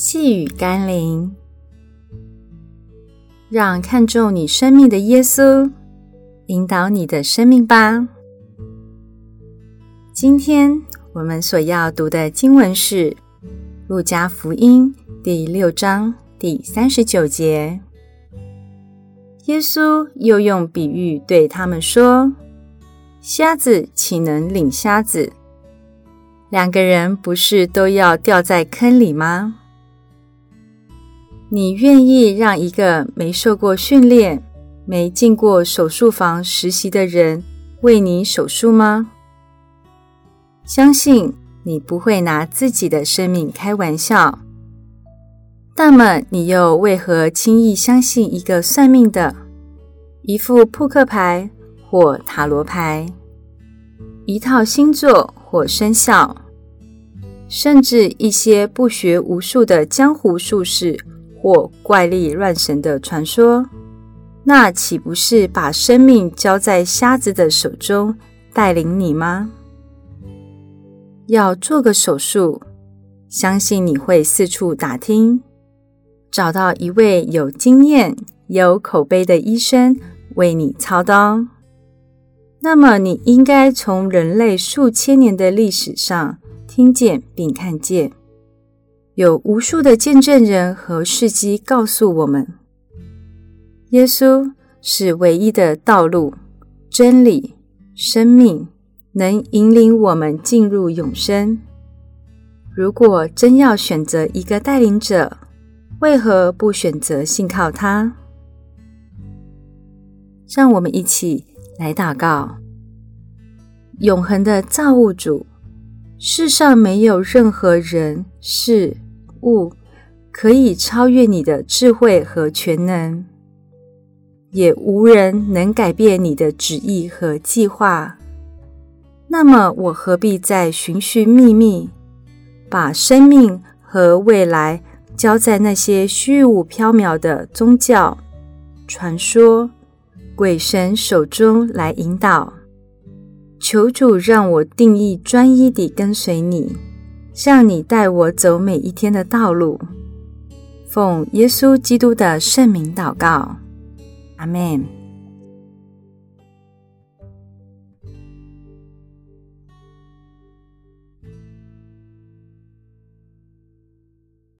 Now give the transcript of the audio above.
细雨甘霖，让看重你生命的耶稣引导你的生命吧。今天我们所要读的经文是《路加福音》第六章第三十九节。耶稣又用比喻对他们说：“瞎子岂能领瞎子？两个人不是都要掉在坑里吗？你愿意让一个没受过训练、没进过手术房实习的人为你手术吗？相信你不会拿自己的生命开玩笑。”那么，你又为何轻易相信一个算命的、一副扑克牌或塔罗牌、一套星座或生肖，甚至一些不学无术的江湖术士或怪力乱神的传说？那岂不是把生命交在瞎子的手中，带领你吗？要做个手术，相信你会四处打听。找到一位有经验、有口碑的医生为你操刀，那么你应该从人类数千年的历史上听见并看见，有无数的见证人和事迹告诉我们，耶稣是唯一的道路、真理、生命，能引领我们进入永生。如果真要选择一个带领者，为何不选择信靠他？让我们一起来祷告。永恒的造物主，世上没有任何人、事、物可以超越你的智慧和全能，也无人能改变你的旨意和计划。那么，我何必再寻寻觅觅，把生命和未来交在那些虚无缥缈的宗教、传说、鬼神手中来引导。求主让我定义专一地跟随你，向你带我走每一天的道路。奉耶稣基督的圣名祷告，阿门。